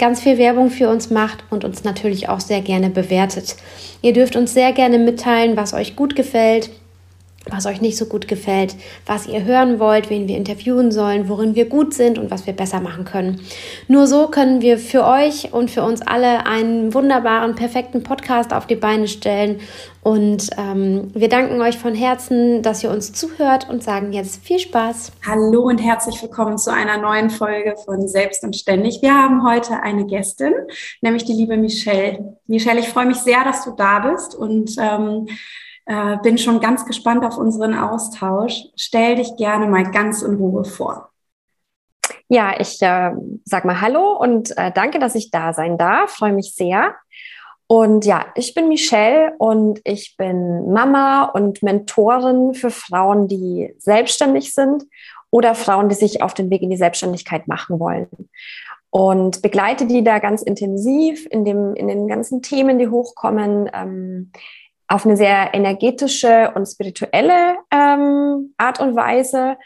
ganz viel Werbung für uns macht und uns natürlich auch sehr gerne bewertet. Ihr dürft uns sehr gerne mitteilen, was euch gut gefällt, was euch nicht so gut gefällt, was ihr hören wollt, wen wir interviewen sollen, worin wir gut sind und was wir besser machen können. Nur so können wir für euch und für uns alle einen wunderbaren, perfekten Podcast auf die Beine stellen. Und ähm, wir danken euch von Herzen, dass ihr uns zuhört und sagen jetzt viel Spaß. Hallo und herzlich willkommen zu einer neuen Folge von Selbst und Ständig. Wir haben heute eine Gästin, nämlich die liebe Michelle. Michelle, ich freue mich sehr, dass du da bist und ähm, äh, bin schon ganz gespannt auf unseren Austausch. Stell dich gerne mal ganz in Ruhe vor. Ja, ich äh, sag mal Hallo und äh, danke, dass ich da sein darf. Freue mich sehr. Und ja, ich bin Michelle und ich bin Mama und Mentorin für Frauen, die selbstständig sind oder Frauen, die sich auf den Weg in die Selbstständigkeit machen wollen. Und begleite die da ganz intensiv in, dem, in den ganzen Themen, die hochkommen. Ähm, auf eine sehr energetische und spirituelle ähm, Art und Weise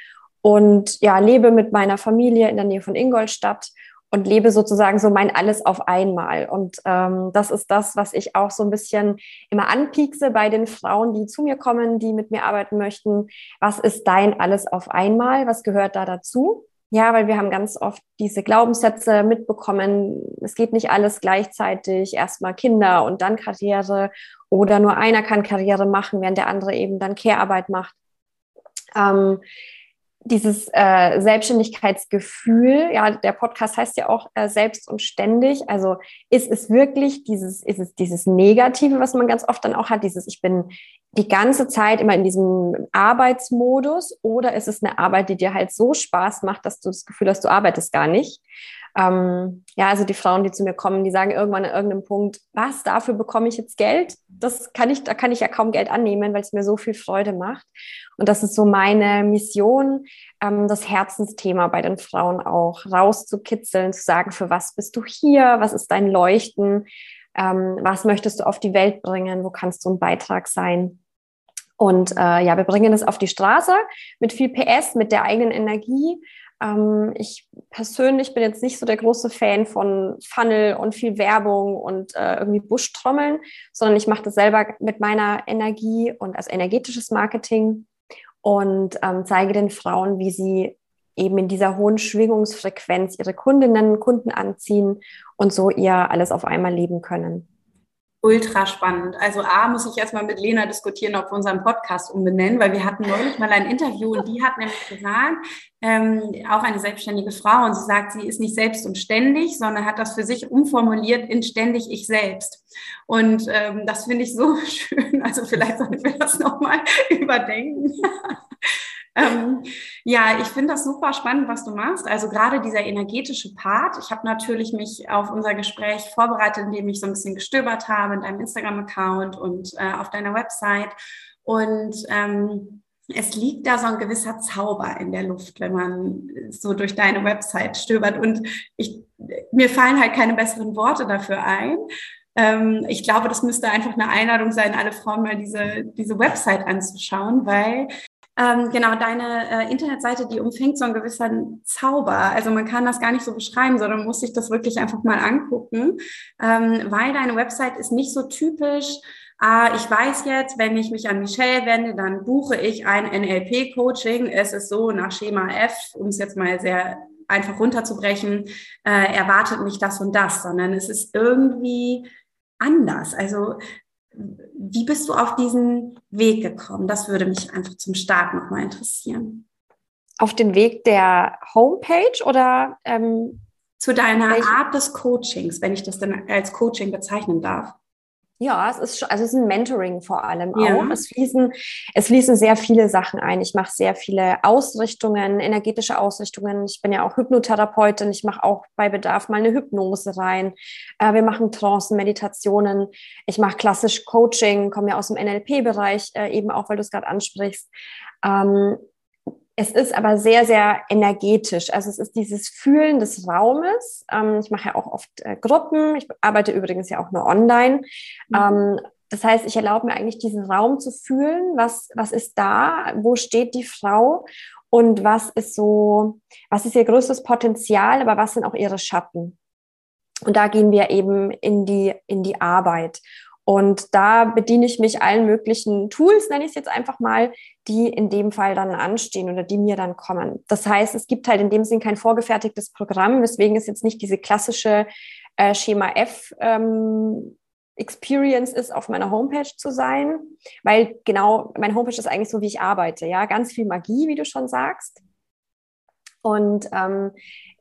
und ja, lebe mit meiner Familie in der Nähe von Ingolstadt und lebe sozusagen so mein Alles auf einmal. Und ähm, das ist das, was ich auch so ein bisschen immer anpiekse bei den Frauen, die zu mir kommen, die mit mir arbeiten möchten. Was ist dein Alles auf einmal? Was gehört da dazu? Ja, weil wir haben ganz oft diese Glaubenssätze mitbekommen. Es geht nicht alles gleichzeitig. Erstmal Kinder und dann Karriere. Oder nur einer kann Karriere machen, während der andere eben dann Care-Arbeit macht. Ähm, dieses äh, Selbstständigkeitsgefühl, ja, der Podcast heißt ja auch äh, selbst und ständig. Also ist es wirklich dieses, ist es dieses Negative, was man ganz oft dann auch hat, dieses Ich bin die ganze Zeit immer in diesem Arbeitsmodus oder ist es eine Arbeit, die dir halt so Spaß macht, dass du das Gefühl hast, du arbeitest gar nicht? Ähm, ja, also die Frauen, die zu mir kommen, die sagen irgendwann an irgendeinem Punkt, was, dafür bekomme ich jetzt Geld? Das kann ich, da kann ich ja kaum Geld annehmen, weil es mir so viel Freude macht. Und das ist so meine Mission, ähm, das Herzensthema bei den Frauen auch rauszukitzeln, zu sagen, für was bist du hier? Was ist dein Leuchten? Ähm, was möchtest du auf die Welt bringen? Wo kannst du ein Beitrag sein? Und äh, ja, wir bringen es auf die Straße mit viel PS, mit der eigenen Energie, ähm, ich persönlich bin jetzt nicht so der große Fan von Funnel und viel Werbung und äh, irgendwie Buschtrommeln, sondern ich mache das selber mit meiner Energie und als energetisches Marketing und ähm, zeige den Frauen, wie sie eben in dieser hohen Schwingungsfrequenz ihre Kundinnen und Kunden anziehen und so ihr alles auf einmal leben können ultra spannend. Also A, muss ich erstmal mit Lena diskutieren, ob wir unseren Podcast umbenennen, weil wir hatten neulich mal ein Interview und die hat nämlich gesagt, ähm, auch eine selbstständige Frau, und sie sagt, sie ist nicht selbst und ständig, sondern hat das für sich umformuliert in ständig ich selbst. Und ähm, das finde ich so schön. Also vielleicht sollten wir das nochmal überdenken. Ähm, ja, ich finde das super spannend, was du machst. Also gerade dieser energetische Part. Ich habe natürlich mich auf unser Gespräch vorbereitet, indem ich so ein bisschen gestöbert habe in deinem Instagram-Account und äh, auf deiner Website. Und ähm, es liegt da so ein gewisser Zauber in der Luft, wenn man so durch deine Website stöbert. Und ich, mir fallen halt keine besseren Worte dafür ein. Ähm, ich glaube, das müsste einfach eine Einladung sein, alle Frauen mal diese, diese Website anzuschauen, weil ähm, genau, deine äh, Internetseite, die umfängt so einen gewissen Zauber. Also man kann das gar nicht so beschreiben, sondern muss sich das wirklich einfach mal angucken, ähm, weil deine Website ist nicht so typisch. Ah, ich weiß jetzt, wenn ich mich an Michelle wende, dann buche ich ein NLP-Coaching. Es ist so nach Schema F, um es jetzt mal sehr einfach runterzubrechen, äh, erwartet mich das und das, sondern es ist irgendwie anders. Also wie bist du auf diesen Weg gekommen? Das würde mich einfach zum Start nochmal interessieren. Auf den Weg der Homepage oder ähm, zu deiner Art des Coachings, wenn ich das dann als Coaching bezeichnen darf? Ja, es ist, also es ist ein Mentoring vor allem ja. auch. Es fließen, es fließen sehr viele Sachen ein. Ich mache sehr viele Ausrichtungen, energetische Ausrichtungen. Ich bin ja auch Hypnotherapeutin. Ich mache auch bei Bedarf mal eine Hypnose rein. Äh, wir machen Trancen, Meditationen. Ich mache klassisch Coaching, komme ja aus dem NLP-Bereich, äh, eben auch, weil du es gerade ansprichst. Es ist aber sehr, sehr energetisch. Also es ist dieses Fühlen des Raumes. Ähm, ich mache ja auch oft äh, Gruppen. Ich arbeite übrigens ja auch nur online. Mhm. Ähm, das heißt, ich erlaube mir eigentlich diesen Raum zu fühlen. Was, was ist da? Wo steht die Frau? Und was ist so, was ist ihr größtes Potenzial? Aber was sind auch ihre Schatten? Und da gehen wir eben in die, in die Arbeit. Und da bediene ich mich allen möglichen Tools, nenne ich es jetzt einfach mal, die in dem Fall dann anstehen oder die mir dann kommen. Das heißt, es gibt halt in dem Sinn kein vorgefertigtes Programm, weswegen es jetzt nicht diese klassische äh, Schema F ähm, Experience ist, auf meiner Homepage zu sein, weil genau, meine Homepage ist eigentlich so, wie ich arbeite, ja, ganz viel Magie, wie du schon sagst. Und ähm,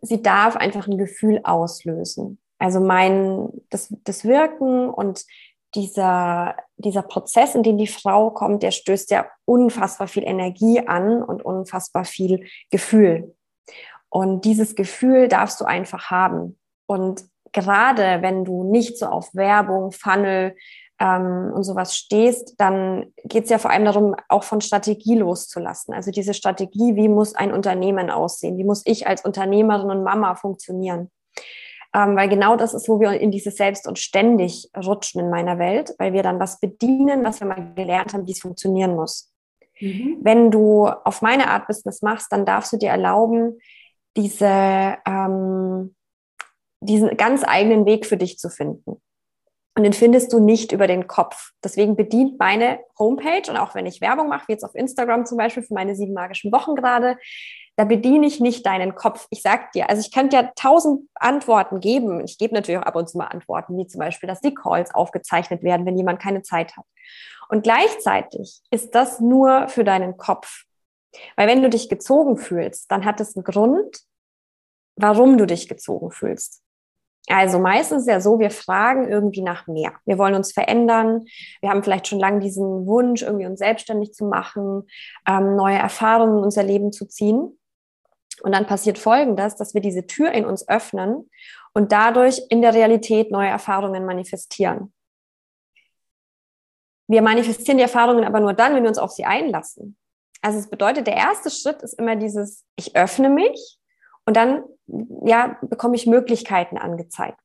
sie darf einfach ein Gefühl auslösen. Also mein, das, das Wirken und dieser, dieser Prozess, in den die Frau kommt, der stößt ja unfassbar viel Energie an und unfassbar viel Gefühl. Und dieses Gefühl darfst du einfach haben. Und gerade wenn du nicht so auf Werbung, Funnel ähm, und sowas stehst, dann geht es ja vor allem darum, auch von Strategie loszulassen. Also diese Strategie, wie muss ein Unternehmen aussehen? Wie muss ich als Unternehmerin und Mama funktionieren? Ähm, weil genau das ist, wo wir in dieses Selbst und ständig rutschen in meiner Welt, weil wir dann was bedienen, was wir mal gelernt haben, wie es funktionieren muss. Mhm. Wenn du auf meine Art Business machst, dann darfst du dir erlauben, diese, ähm, diesen ganz eigenen Weg für dich zu finden. Und den findest du nicht über den Kopf. Deswegen bedient meine Homepage und auch wenn ich Werbung mache, wie jetzt auf Instagram zum Beispiel für meine sieben magischen Wochen gerade, da bediene ich nicht deinen Kopf. Ich sag dir, also ich könnte ja tausend Antworten geben. Ich gebe natürlich auch ab und zu mal Antworten, wie zum Beispiel, dass die Calls aufgezeichnet werden, wenn jemand keine Zeit hat. Und gleichzeitig ist das nur für deinen Kopf. Weil wenn du dich gezogen fühlst, dann hat es einen Grund, warum du dich gezogen fühlst. Also meistens ist ja so, wir fragen irgendwie nach mehr. Wir wollen uns verändern. Wir haben vielleicht schon lange diesen Wunsch, irgendwie uns selbstständig zu machen, ähm, neue Erfahrungen in unser Leben zu ziehen. Und dann passiert Folgendes, dass wir diese Tür in uns öffnen und dadurch in der Realität neue Erfahrungen manifestieren. Wir manifestieren die Erfahrungen aber nur dann, wenn wir uns auf sie einlassen. Also es bedeutet, der erste Schritt ist immer dieses, ich öffne mich und dann ja, bekomme ich Möglichkeiten angezeigt.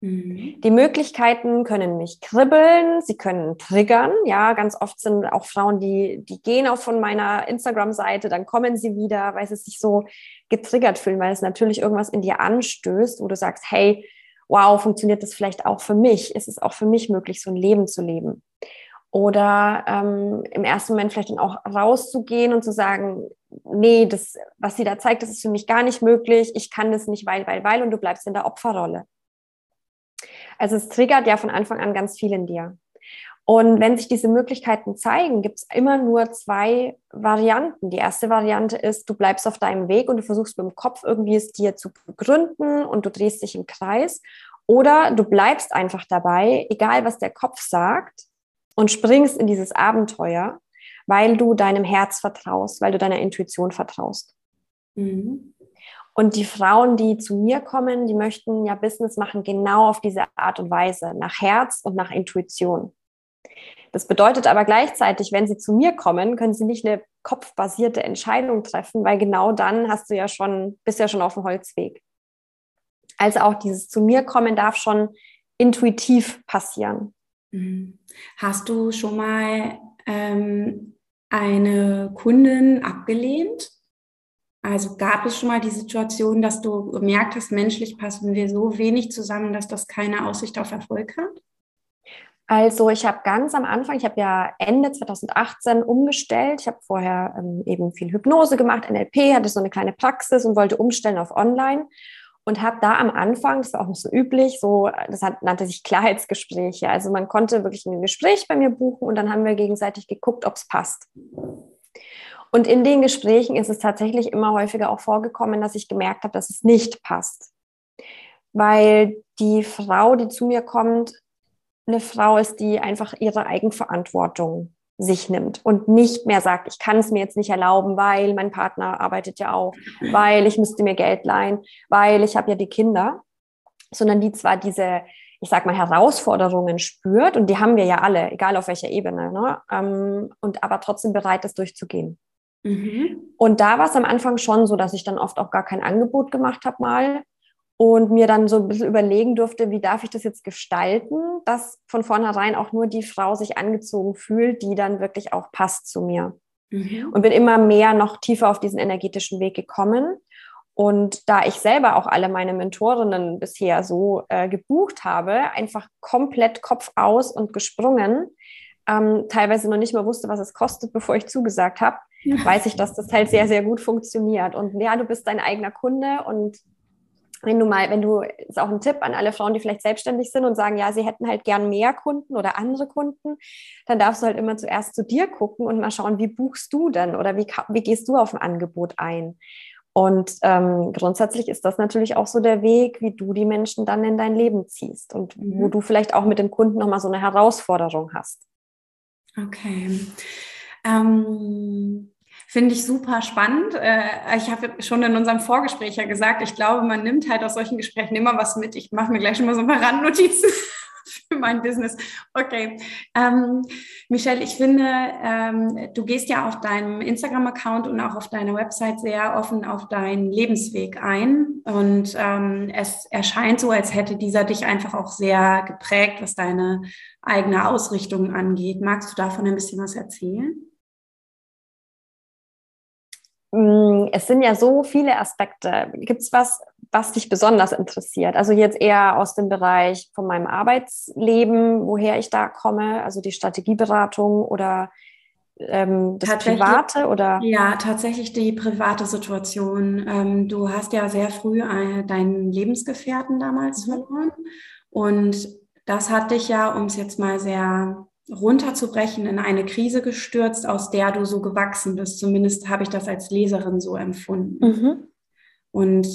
Mhm. Die Möglichkeiten können mich kribbeln, sie können triggern. Ja, ganz oft sind auch Frauen, die, die gehen auch von meiner Instagram-Seite, dann kommen sie wieder, weil sie sich so getriggert fühlen, weil es natürlich irgendwas in dir anstößt, wo du sagst, hey, wow, funktioniert das vielleicht auch für mich? Ist es auch für mich möglich, so ein Leben zu leben? Oder ähm, im ersten Moment vielleicht dann auch rauszugehen und zu sagen, nee, das, was sie da zeigt, das ist für mich gar nicht möglich, ich kann das nicht, weil, weil, weil, und du bleibst in der Opferrolle. Also es triggert ja von Anfang an ganz viel in dir. Und wenn sich diese Möglichkeiten zeigen, gibt es immer nur zwei Varianten. Die erste Variante ist, du bleibst auf deinem Weg und du versuchst mit dem Kopf irgendwie es dir zu begründen und du drehst dich im Kreis. Oder du bleibst einfach dabei, egal was der Kopf sagt, und springst in dieses Abenteuer, weil du deinem Herz vertraust, weil du deiner Intuition vertraust. Mhm. Und die Frauen, die zu mir kommen, die möchten ja Business machen, genau auf diese Art und Weise, nach Herz und nach Intuition. Das bedeutet aber gleichzeitig, wenn sie zu mir kommen, können sie nicht eine kopfbasierte Entscheidung treffen, weil genau dann hast du ja schon, bist ja schon auf dem Holzweg. Also auch dieses zu mir kommen darf schon intuitiv passieren. Mhm. Hast du schon mal ähm, eine Kundin abgelehnt? Also gab es schon mal die Situation, dass du gemerkt hast, menschlich passen wir so wenig zusammen, dass das keine Aussicht auf Erfolg hat? Also ich habe ganz am Anfang, ich habe ja Ende 2018 umgestellt. Ich habe vorher ähm, eben viel Hypnose gemacht, NLP, hatte so eine kleine Praxis und wollte umstellen auf Online. Und habe da am Anfang, das war auch nicht so üblich, so, das hat, nannte sich Klarheitsgespräche. Also man konnte wirklich ein Gespräch bei mir buchen und dann haben wir gegenseitig geguckt, ob es passt. Und in den Gesprächen ist es tatsächlich immer häufiger auch vorgekommen, dass ich gemerkt habe, dass es nicht passt. Weil die Frau, die zu mir kommt, eine Frau ist, die einfach ihre Eigenverantwortung sich nimmt und nicht mehr sagt, ich kann es mir jetzt nicht erlauben, weil mein Partner arbeitet ja auch, weil ich müsste mir Geld leihen, weil ich habe ja die Kinder, sondern die zwar diese, ich sag mal, Herausforderungen spürt und die haben wir ja alle, egal auf welcher Ebene, ne? Ähm, und aber trotzdem bereit ist, durchzugehen. Mhm. Und da war es am Anfang schon so, dass ich dann oft auch gar kein Angebot gemacht habe mal, und mir dann so ein bisschen überlegen durfte, wie darf ich das jetzt gestalten, dass von vornherein auch nur die Frau sich angezogen fühlt, die dann wirklich auch passt zu mir. Mhm. Und bin immer mehr noch tiefer auf diesen energetischen Weg gekommen. Und da ich selber auch alle meine Mentorinnen bisher so äh, gebucht habe, einfach komplett Kopf aus und gesprungen, ähm, teilweise noch nicht mal wusste, was es kostet, bevor ich zugesagt habe, ja. weiß ich, dass das halt sehr, sehr gut funktioniert. Und ja, du bist dein eigener Kunde und wenn du mal, wenn du, ist auch ein Tipp an alle Frauen, die vielleicht selbstständig sind und sagen, ja, sie hätten halt gern mehr Kunden oder andere Kunden, dann darfst du halt immer zuerst zu dir gucken und mal schauen, wie buchst du denn oder wie, wie gehst du auf ein Angebot ein? Und ähm, grundsätzlich ist das natürlich auch so der Weg, wie du die Menschen dann in dein Leben ziehst und mhm. wo du vielleicht auch mit dem Kunden nochmal so eine Herausforderung hast. Okay. Ähm Finde ich super spannend. Äh, ich habe schon in unserem Vorgespräch ja gesagt, ich glaube, man nimmt halt aus solchen Gesprächen immer was mit. Ich mache mir gleich schon mal so ein paar Randnotizen für mein Business. Okay. Ähm, Michelle, ich finde, ähm, du gehst ja auf deinem Instagram-Account und auch auf deiner Website sehr offen auf deinen Lebensweg ein. Und ähm, es erscheint so, als hätte dieser dich einfach auch sehr geprägt, was deine eigene Ausrichtung angeht. Magst du davon ein bisschen was erzählen? Mm, es sind ja so viele Aspekte. Gibt es was, was dich besonders interessiert? Also jetzt eher aus dem Bereich von meinem Arbeitsleben, woher ich da komme, also die Strategieberatung oder ähm, das Private oder? Ja, tatsächlich die private Situation. Ähm, du hast ja sehr früh ein, deinen Lebensgefährten damals mhm. verloren und das hat dich ja, um es jetzt mal sehr runterzubrechen, in eine Krise gestürzt, aus der du so gewachsen bist. Zumindest habe ich das als Leserin so empfunden. Mhm. Und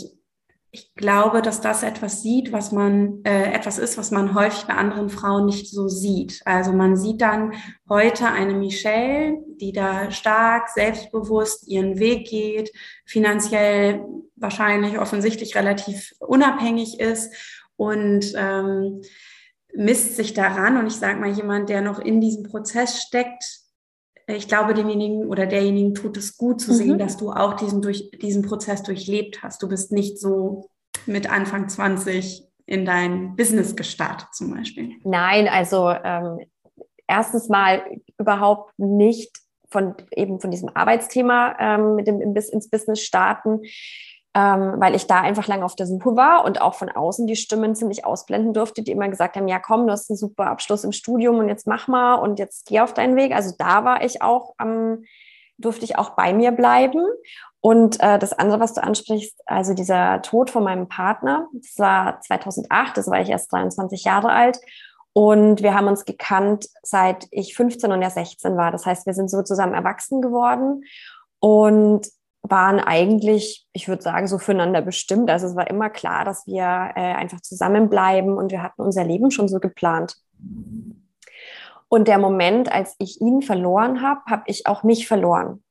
ich glaube, dass das etwas sieht, was man, äh, etwas ist, was man häufig bei anderen Frauen nicht so sieht. Also man sieht dann heute eine Michelle, die da stark, selbstbewusst ihren Weg geht, finanziell wahrscheinlich offensichtlich relativ unabhängig ist und ähm, misst sich daran und ich sage mal, jemand, der noch in diesem Prozess steckt, ich glaube, demjenigen oder derjenigen tut es gut zu sehen, mhm. dass du auch diesen, durch, diesen Prozess durchlebt hast. Du bist nicht so mit Anfang 20 in dein Business gestartet zum Beispiel. Nein, also ähm, erstens mal überhaupt nicht von eben von diesem Arbeitsthema ähm, mit dem ins Business starten ähm, weil ich da einfach lange auf der Suche war und auch von außen die Stimmen ziemlich ausblenden durfte, die immer gesagt haben, ja komm, du hast einen super Abschluss im Studium und jetzt mach mal und jetzt geh auf deinen Weg. Also da war ich auch, ähm, durfte ich auch bei mir bleiben. Und äh, das andere, was du ansprichst, also dieser Tod von meinem Partner, das war 2008, das war ich erst 23 Jahre alt. Und wir haben uns gekannt, seit ich 15 und er 16 war. Das heißt, wir sind so zusammen erwachsen geworden. Und waren eigentlich, ich würde sagen, so füreinander bestimmt. Also es war immer klar, dass wir äh, einfach zusammenbleiben und wir hatten unser Leben schon so geplant. Und der Moment, als ich ihn verloren habe, habe ich auch mich verloren.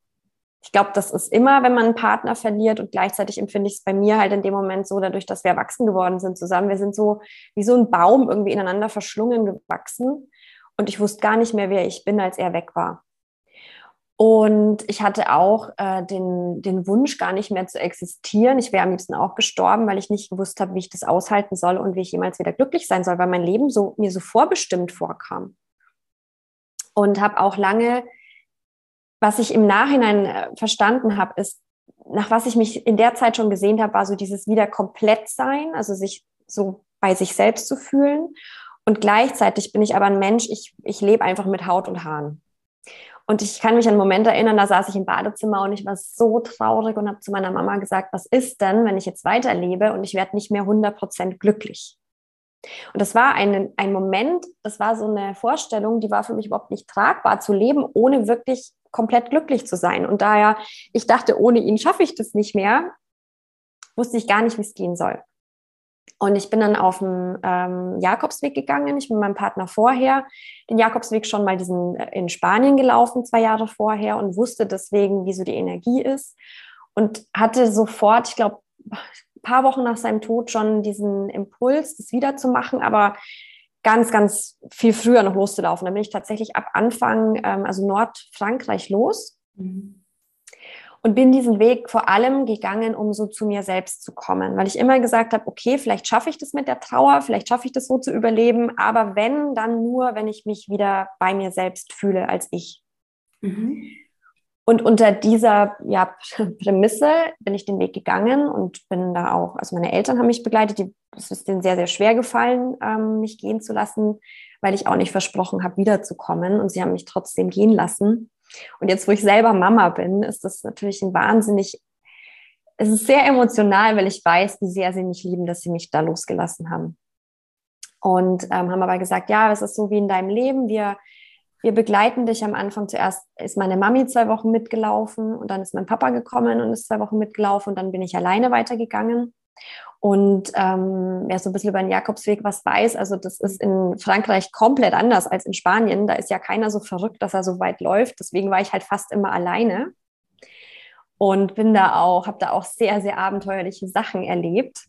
Ich glaube, das ist immer, wenn man einen Partner verliert und gleichzeitig empfinde ich es bei mir halt in dem Moment so, dadurch, dass wir erwachsen geworden sind zusammen. Wir sind so wie so ein Baum irgendwie ineinander verschlungen gewachsen und ich wusste gar nicht mehr, wer ich bin, als er weg war. Und ich hatte auch äh, den, den Wunsch, gar nicht mehr zu existieren. Ich wäre am liebsten auch gestorben, weil ich nicht gewusst habe, wie ich das aushalten soll und wie ich jemals wieder glücklich sein soll, weil mein Leben so, mir so vorbestimmt vorkam. Und habe auch lange, was ich im Nachhinein äh, verstanden habe, ist, nach was ich mich in der Zeit schon gesehen habe, war so dieses wieder komplett sein, also sich so bei sich selbst zu fühlen. Und gleichzeitig bin ich aber ein Mensch, ich, ich lebe einfach mit Haut und Haaren. Und ich kann mich an einen Moment erinnern, da saß ich im Badezimmer und ich war so traurig und habe zu meiner Mama gesagt, was ist denn, wenn ich jetzt weiterlebe und ich werde nicht mehr 100% glücklich? Und das war ein, ein Moment, das war so eine Vorstellung, die war für mich überhaupt nicht tragbar zu leben, ohne wirklich komplett glücklich zu sein. Und daher, ich dachte, ohne ihn schaffe ich das nicht mehr, wusste ich gar nicht, wie es gehen soll. Und ich bin dann auf den ähm, Jakobsweg gegangen. Ich bin mit meinem Partner vorher den Jakobsweg schon mal diesen äh, in Spanien gelaufen, zwei Jahre vorher, und wusste deswegen, wie so die Energie ist. Und hatte sofort, ich glaube, ein paar Wochen nach seinem Tod schon diesen Impuls, das wiederzumachen, aber ganz, ganz viel früher noch loszulaufen. Da bin ich tatsächlich ab Anfang, ähm, also Nordfrankreich los. Mhm und bin diesen Weg vor allem gegangen, um so zu mir selbst zu kommen, weil ich immer gesagt habe, okay, vielleicht schaffe ich das mit der Trauer, vielleicht schaffe ich das so zu überleben, aber wenn, dann nur, wenn ich mich wieder bei mir selbst fühle als ich. Mhm. Und unter dieser ja, Prämisse bin ich den Weg gegangen und bin da auch, also meine Eltern haben mich begleitet, die, es ist denen sehr, sehr schwer gefallen, ähm, mich gehen zu lassen, weil ich auch nicht versprochen habe, wiederzukommen und sie haben mich trotzdem gehen lassen. Und jetzt, wo ich selber Mama bin, ist das natürlich ein wahnsinnig, es ist sehr emotional, weil ich weiß, wie sehr sie mich lieben, dass sie mich da losgelassen haben. Und ähm, haben aber gesagt, ja, es ist so wie in deinem Leben. Wir, wir begleiten dich am Anfang. Zuerst ist meine Mami zwei Wochen mitgelaufen und dann ist mein Papa gekommen und ist zwei Wochen mitgelaufen und dann bin ich alleine weitergegangen. Und ähm, wer so ein bisschen über den Jakobsweg was weiß, also das ist in Frankreich komplett anders als in Spanien. Da ist ja keiner so verrückt, dass er so weit läuft. Deswegen war ich halt fast immer alleine und bin da auch, habe da auch sehr, sehr abenteuerliche Sachen erlebt.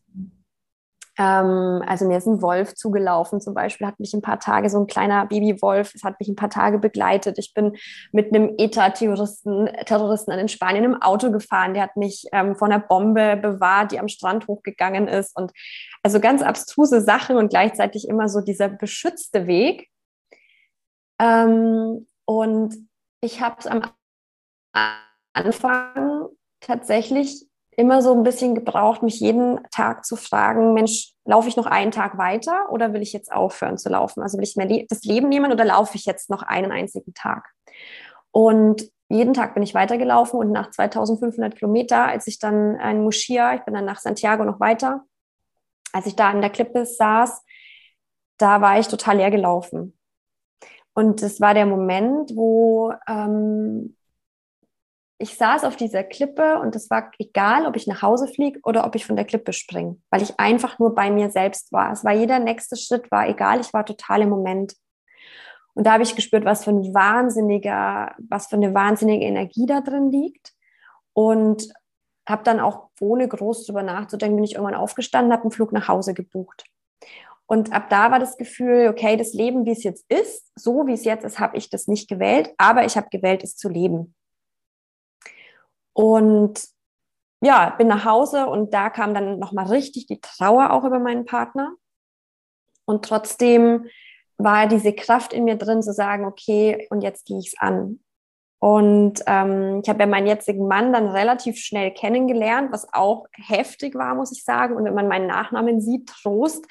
Ähm, also mir ist ein Wolf zugelaufen zum Beispiel, hat mich ein paar Tage, so ein kleiner Babywolf, es hat mich ein paar Tage begleitet. Ich bin mit einem ETA-Terroristen Terroristen in Spanien im Auto gefahren, der hat mich ähm, von einer Bombe bewahrt, die am Strand hochgegangen ist. Und also ganz abstruse Sachen und gleichzeitig immer so dieser beschützte Weg. Ähm, und ich habe es am Anfang tatsächlich immer so ein bisschen gebraucht, mich jeden Tag zu fragen, Mensch, laufe ich noch einen Tag weiter oder will ich jetzt aufhören zu laufen? Also will ich mir das Leben nehmen oder laufe ich jetzt noch einen einzigen Tag? Und jeden Tag bin ich weitergelaufen und nach 2500 Kilometer, als ich dann in Moschia, ich bin dann nach Santiago noch weiter, als ich da an der Klippe saß, da war ich total leer gelaufen. Und das war der Moment, wo ähm, ich saß auf dieser Klippe und es war egal, ob ich nach Hause fliege oder ob ich von der Klippe springe, weil ich einfach nur bei mir selbst war. Es war jeder nächste Schritt, war egal, ich war total im Moment. Und da habe ich gespürt, was für ein wahnsinniger, was für eine wahnsinnige Energie da drin liegt. Und habe dann auch, ohne groß drüber nachzudenken, bin ich irgendwann aufgestanden, habe einen Flug nach Hause gebucht. Und ab da war das Gefühl, okay, das Leben, wie es jetzt ist, so wie es jetzt ist, habe ich das nicht gewählt, aber ich habe gewählt, es zu leben. Und ja, bin nach Hause und da kam dann nochmal richtig die Trauer auch über meinen Partner. Und trotzdem war diese Kraft in mir drin zu sagen, okay, und jetzt gehe ich es an. Und ähm, ich habe ja meinen jetzigen Mann dann relativ schnell kennengelernt, was auch heftig war, muss ich sagen. Und wenn man meinen Nachnamen sieht, Trost.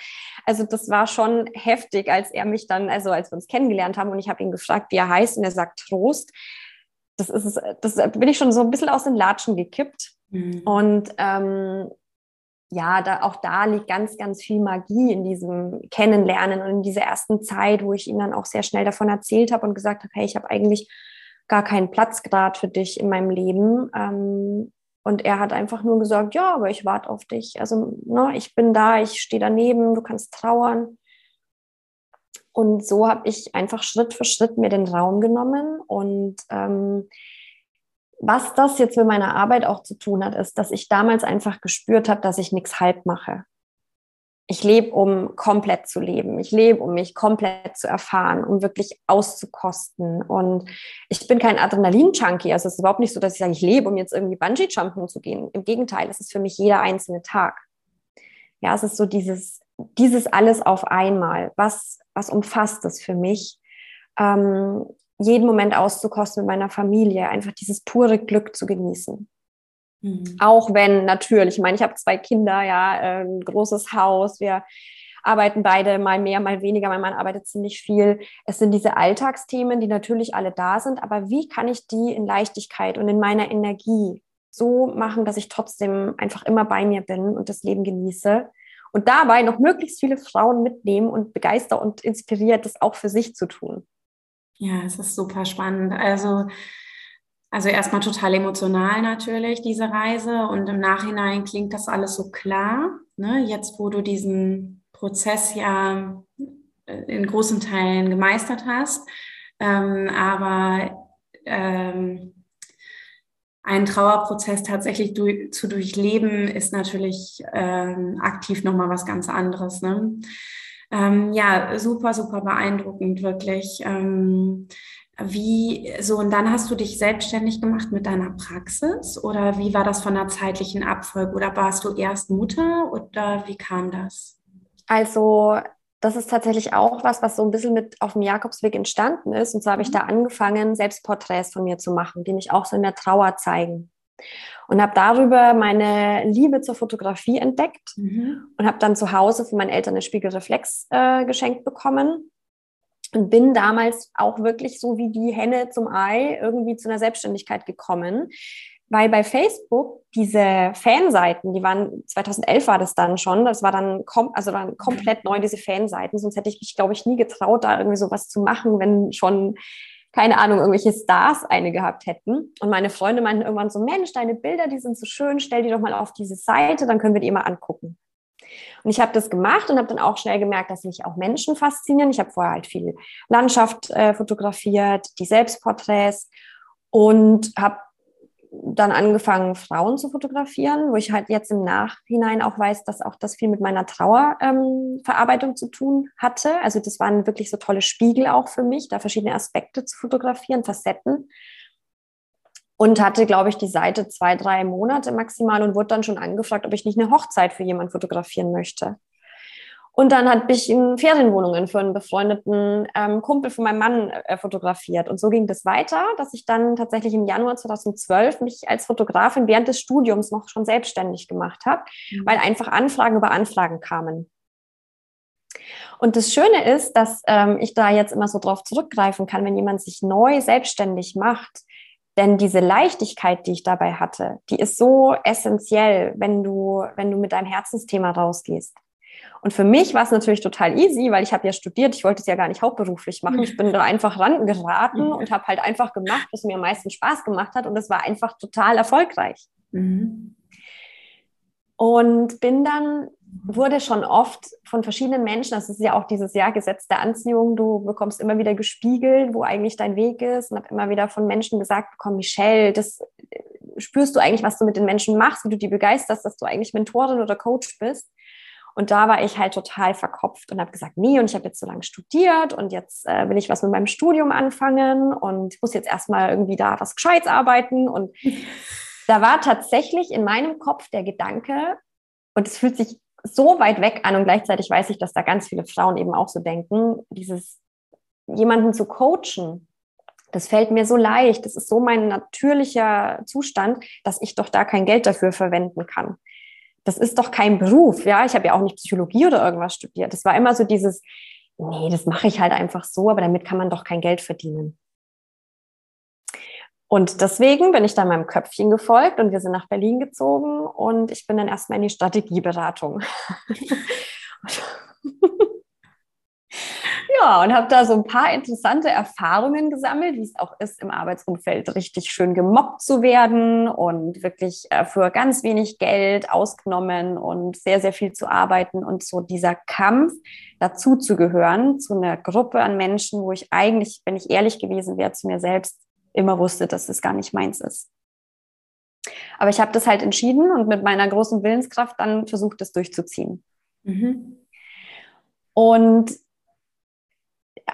Also das war schon heftig, als er mich dann, also als wir uns kennengelernt haben und ich habe ihn gefragt, wie er heißt und er sagt Trost das ist das bin ich schon so ein bisschen aus den Latschen gekippt. Mhm. Und ähm, ja, da, auch da liegt ganz, ganz viel Magie in diesem Kennenlernen und in dieser ersten Zeit, wo ich ihm dann auch sehr schnell davon erzählt habe und gesagt habe, hey, ich habe eigentlich gar keinen Platz gerade für dich in meinem Leben. Ähm, und er hat einfach nur gesagt, ja, aber ich warte auf dich. Also, ne, ich bin da, ich stehe daneben, du kannst trauern. Und so habe ich einfach Schritt für Schritt mir den Raum genommen. Und ähm, was das jetzt mit meiner Arbeit auch zu tun hat, ist, dass ich damals einfach gespürt habe, dass ich nichts halb mache. Ich lebe, um komplett zu leben. Ich lebe, um mich komplett zu erfahren, um wirklich auszukosten. Und ich bin kein Adrenalin-Junkie. Also es ist überhaupt nicht so, dass ich sage, ich lebe, um jetzt irgendwie Bungee-Jumpen zu gehen. Im Gegenteil, es ist für mich jeder einzelne Tag. Ja, es ist so dieses, dieses alles auf einmal. Was was umfasst das für mich? Ähm, jeden Moment auszukosten mit meiner Familie, einfach dieses pure Glück zu genießen. Mhm. Auch wenn natürlich, ich meine, ich habe zwei Kinder, ja, ein großes Haus, wir arbeiten beide mal mehr, mal weniger. Mein Mann arbeitet ziemlich viel. Es sind diese Alltagsthemen, die natürlich alle da sind. Aber wie kann ich die in Leichtigkeit und in meiner Energie so machen, dass ich trotzdem einfach immer bei mir bin und das Leben genieße? Und dabei noch möglichst viele Frauen mitnehmen und begeistert und inspiriert, das auch für sich zu tun. Ja, es ist super spannend. Also also erstmal total emotional natürlich, diese Reise. Und im Nachhinein klingt das alles so klar. Ne? Jetzt, wo du diesen Prozess ja äh, in großen Teilen gemeistert hast. Ähm, aber ähm, ein Trauerprozess tatsächlich durch, zu durchleben, ist natürlich ähm, aktiv nochmal was ganz anderes. Ne? Ähm, ja, super, super beeindruckend, wirklich. Ähm, wie, so, und dann hast du dich selbstständig gemacht mit deiner Praxis oder wie war das von der zeitlichen Abfolge oder warst du erst Mutter oder wie kam das? Also, das ist tatsächlich auch was, was so ein bisschen mit auf dem Jakobsweg entstanden ist. Und zwar habe ich mhm. da angefangen, Selbstporträts von mir zu machen, die mich auch so in der Trauer zeigen. Und habe darüber meine Liebe zur Fotografie entdeckt mhm. und habe dann zu Hause von meinen Eltern eine Spiegelreflex äh, geschenkt bekommen und bin damals auch wirklich so wie die Henne zum Ei irgendwie zu einer Selbstständigkeit gekommen, weil bei Facebook diese Fanseiten, die waren 2011 war das dann schon, das war dann kom also dann komplett neu diese Fanseiten, sonst hätte ich mich glaube ich nie getraut, da irgendwie sowas zu machen, wenn schon keine Ahnung, irgendwelche Stars eine gehabt hätten. Und meine Freunde meinten irgendwann so, Mensch, deine Bilder, die sind so schön, stell die doch mal auf diese Seite, dann können wir die mal angucken. Und ich habe das gemacht und habe dann auch schnell gemerkt, dass mich auch Menschen faszinieren. Ich habe vorher halt viel Landschaft äh, fotografiert, die Selbstporträts und habe dann angefangen, Frauen zu fotografieren, wo ich halt jetzt im Nachhinein auch weiß, dass auch das viel mit meiner Trauerverarbeitung ähm, zu tun hatte. Also das waren wirklich so tolle Spiegel auch für mich, da verschiedene Aspekte zu fotografieren, Facetten und hatte, glaube ich, die Seite zwei, drei Monate maximal und wurde dann schon angefragt, ob ich nicht eine Hochzeit für jemanden fotografieren möchte. Und dann hat ich in Ferienwohnungen für einen befreundeten ähm, Kumpel von meinem Mann äh, fotografiert. Und so ging das weiter, dass ich dann tatsächlich im Januar 2012 mich als Fotografin während des Studiums noch schon selbstständig gemacht habe, mhm. weil einfach Anfragen über Anfragen kamen. Und das Schöne ist, dass ähm, ich da jetzt immer so drauf zurückgreifen kann, wenn jemand sich neu selbstständig macht, denn diese Leichtigkeit, die ich dabei hatte, die ist so essentiell, wenn du, wenn du mit deinem Herzensthema rausgehst. Und für mich war es natürlich total easy, weil ich habe ja studiert, ich wollte es ja gar nicht hauptberuflich machen. Ich bin da einfach rangeraten und habe halt einfach gemacht, was mir am meisten Spaß gemacht hat. Und es war einfach total erfolgreich. Mhm. Und bin dann wurde schon oft von verschiedenen Menschen, das ist ja auch dieses Jahr Gesetz der Anziehung, du bekommst immer wieder gespiegelt, wo eigentlich dein Weg ist und habe immer wieder von Menschen gesagt bekommen, Michelle, das äh, spürst du eigentlich, was du mit den Menschen machst, wie du die begeisterst, dass du eigentlich Mentorin oder Coach bist. Und da war ich halt total verkopft und habe gesagt, nee, und ich habe jetzt so lange studiert und jetzt äh, will ich was mit meinem Studium anfangen und muss jetzt erstmal irgendwie da was Gescheites arbeiten. Und da war tatsächlich in meinem Kopf der Gedanke, und es fühlt sich so weit weg an und gleichzeitig weiß ich, dass da ganz viele Frauen eben auch so denken, dieses jemanden zu coachen, das fällt mir so leicht, das ist so mein natürlicher Zustand, dass ich doch da kein Geld dafür verwenden kann. Das ist doch kein Beruf, ja, ich habe ja auch nicht Psychologie oder irgendwas studiert. Das war immer so dieses, nee, das mache ich halt einfach so, aber damit kann man doch kein Geld verdienen. Und deswegen bin ich dann meinem Köpfchen gefolgt und wir sind nach Berlin gezogen und ich bin dann erstmal in die Strategieberatung. ja, und habe da so ein paar interessante Erfahrungen gesammelt, wie es auch ist, im Arbeitsumfeld richtig schön gemobbt zu werden und wirklich äh, für ganz wenig Geld ausgenommen und sehr, sehr viel zu arbeiten und so dieser Kampf dazu zu gehören, zu einer Gruppe an Menschen, wo ich eigentlich, wenn ich ehrlich gewesen wäre, zu mir selbst immer wusste, dass es gar nicht meins ist. Aber ich habe das halt entschieden und mit meiner großen Willenskraft dann versucht, das durchzuziehen. Mhm. Und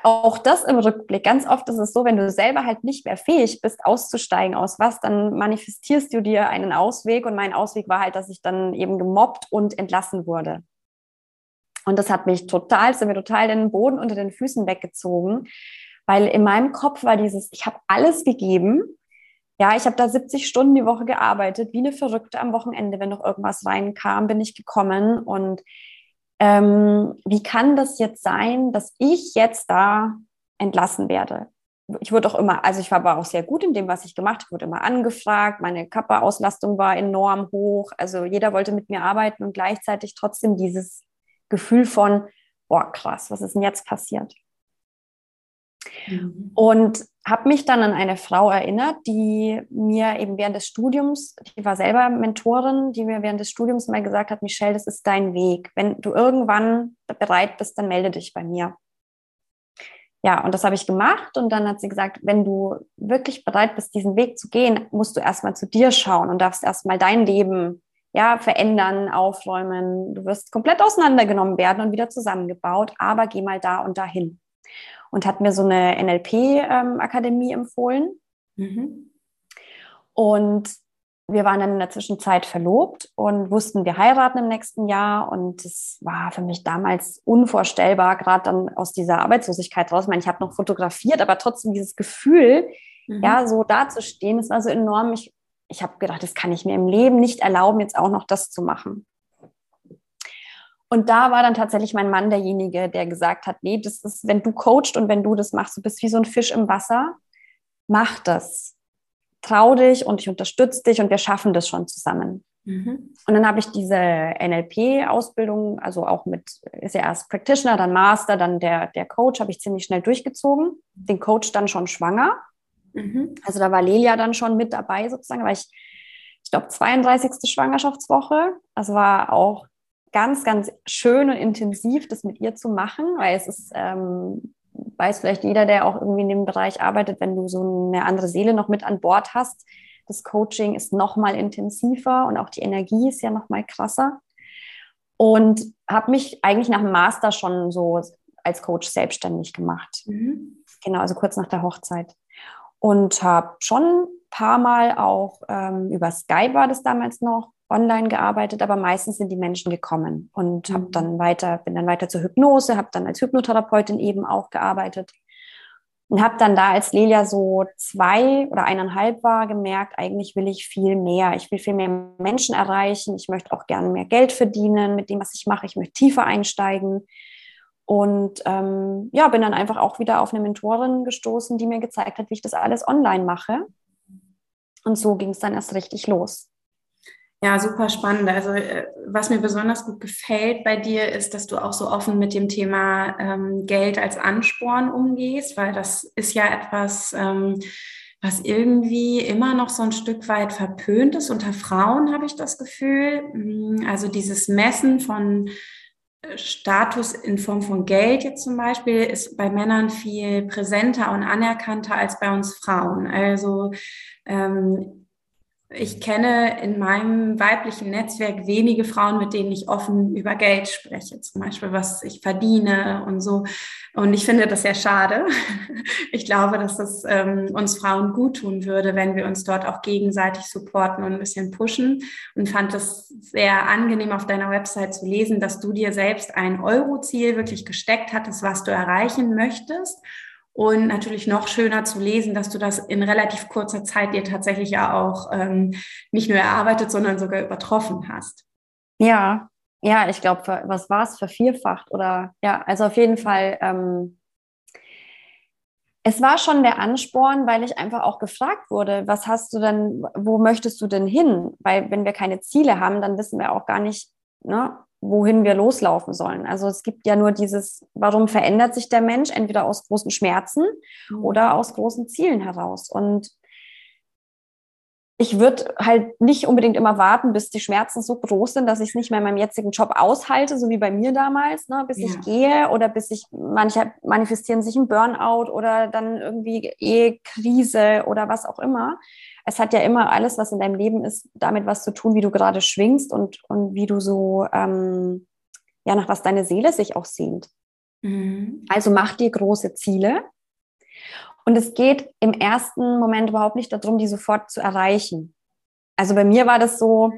auch das im Rückblick, ganz oft ist es so, wenn du selber halt nicht mehr fähig bist, auszusteigen aus was, dann manifestierst du dir einen Ausweg. Und mein Ausweg war halt, dass ich dann eben gemobbt und entlassen wurde. Und das hat mich total, sind mir total den Boden unter den Füßen weggezogen, weil in meinem Kopf war dieses, ich habe alles gegeben. Ja, ich habe da 70 Stunden die Woche gearbeitet, wie eine Verrückte am Wochenende, wenn noch irgendwas reinkam, bin ich gekommen und ähm, wie kann das jetzt sein, dass ich jetzt da entlassen werde? Ich wurde auch immer, also ich war aber auch sehr gut in dem, was ich gemacht habe, wurde immer angefragt, meine Kappa-Auslastung war enorm hoch, also jeder wollte mit mir arbeiten und gleichzeitig trotzdem dieses Gefühl von, boah, krass, was ist denn jetzt passiert? Mhm. Und habe mich dann an eine Frau erinnert, die mir eben während des Studiums, die war selber Mentorin, die mir während des Studiums mal gesagt hat, Michelle, das ist dein Weg. Wenn du irgendwann bereit bist, dann melde dich bei mir. Ja, und das habe ich gemacht. Und dann hat sie gesagt, wenn du wirklich bereit bist, diesen Weg zu gehen, musst du erstmal zu dir schauen und darfst erstmal dein Leben ja, verändern, aufräumen. Du wirst komplett auseinandergenommen werden und wieder zusammengebaut, aber geh mal da und dahin und hat mir so eine NLP-Akademie ähm, empfohlen. Mhm. Und wir waren dann in der Zwischenzeit verlobt und wussten, wir heiraten im nächsten Jahr. Und es war für mich damals unvorstellbar, gerade dann aus dieser Arbeitslosigkeit raus. Ich meine, ich habe noch fotografiert, aber trotzdem dieses Gefühl, mhm. ja, so dazustehen, das war so enorm. Ich, ich habe gedacht, das kann ich mir im Leben nicht erlauben, jetzt auch noch das zu machen. Und da war dann tatsächlich mein Mann derjenige, der gesagt hat, nee, das ist, wenn du coachst und wenn du das machst, du bist wie so ein Fisch im Wasser, mach das. Trau dich und ich unterstütze dich und wir schaffen das schon zusammen. Mhm. Und dann habe ich diese NLP-Ausbildung, also auch mit, ist ja erst Practitioner, dann Master, dann der, der Coach, habe ich ziemlich schnell durchgezogen. Den Coach dann schon schwanger. Mhm. Also da war Lelia dann schon mit dabei sozusagen, weil ich, ich glaube, 32. Schwangerschaftswoche. Das war auch ganz, ganz schön und intensiv, das mit ihr zu machen, weil es ist, ähm, weiß vielleicht jeder, der auch irgendwie in dem Bereich arbeitet, wenn du so eine andere Seele noch mit an Bord hast, das Coaching ist noch mal intensiver und auch die Energie ist ja noch mal krasser. Und habe mich eigentlich nach dem Master schon so als Coach selbstständig gemacht. Mhm. Genau, also kurz nach der Hochzeit. Und habe schon paar Mal auch ähm, über Skype war das damals noch, online gearbeitet, aber meistens sind die Menschen gekommen und mhm. habe dann weiter, bin dann weiter zur Hypnose, habe dann als Hypnotherapeutin eben auch gearbeitet und habe dann da, als Lelia so zwei oder eineinhalb war, gemerkt, eigentlich will ich viel mehr. Ich will viel mehr Menschen erreichen. Ich möchte auch gerne mehr Geld verdienen mit dem, was ich mache. Ich möchte tiefer einsteigen. Und ähm, ja, bin dann einfach auch wieder auf eine Mentorin gestoßen, die mir gezeigt hat, wie ich das alles online mache. Und so ging es dann erst richtig los. Ja, super spannend. Also äh, was mir besonders gut gefällt bei dir ist, dass du auch so offen mit dem Thema ähm, Geld als Ansporn umgehst, weil das ist ja etwas, ähm, was irgendwie immer noch so ein Stück weit verpönt ist. Unter Frauen habe ich das Gefühl. Mm, also dieses Messen von Status in Form von Geld jetzt zum Beispiel ist bei Männern viel präsenter und anerkannter als bei uns Frauen. Also ähm, ich kenne in meinem weiblichen Netzwerk wenige Frauen, mit denen ich offen über Geld spreche, zum Beispiel, was ich verdiene und so. Und ich finde das sehr schade. Ich glaube, dass das ähm, uns Frauen gut tun würde, wenn wir uns dort auch gegenseitig supporten und ein bisschen pushen. Und fand das sehr angenehm auf deiner Website zu lesen, dass du dir selbst ein Euro-Ziel wirklich gesteckt hattest, was du erreichen möchtest und natürlich noch schöner zu lesen, dass du das in relativ kurzer Zeit dir tatsächlich ja auch ähm, nicht nur erarbeitet, sondern sogar übertroffen hast. Ja, ja, ich glaube, was war es, vervierfacht oder ja, also auf jeden Fall. Ähm, es war schon der Ansporn, weil ich einfach auch gefragt wurde, was hast du denn, wo möchtest du denn hin? Weil wenn wir keine Ziele haben, dann wissen wir auch gar nicht, ne, wohin wir loslaufen sollen. Also es gibt ja nur dieses, warum verändert sich der Mensch, entweder aus großen Schmerzen mhm. oder aus großen Zielen heraus. Und ich würde halt nicht unbedingt immer warten, bis die Schmerzen so groß sind, dass ich es nicht mehr in meinem jetzigen Job aushalte, so wie bei mir damals, ne, bis ja. ich gehe oder bis ich, manche manifestieren sich ein Burnout oder dann irgendwie Ehekrise oder was auch immer es hat ja immer alles, was in deinem Leben ist, damit was zu tun, wie du gerade schwingst und, und wie du so, ähm, ja, nach was deine Seele sich auch sehnt. Mhm. Also mach dir große Ziele. Und es geht im ersten Moment überhaupt nicht darum, die sofort zu erreichen. Also bei mir war das so,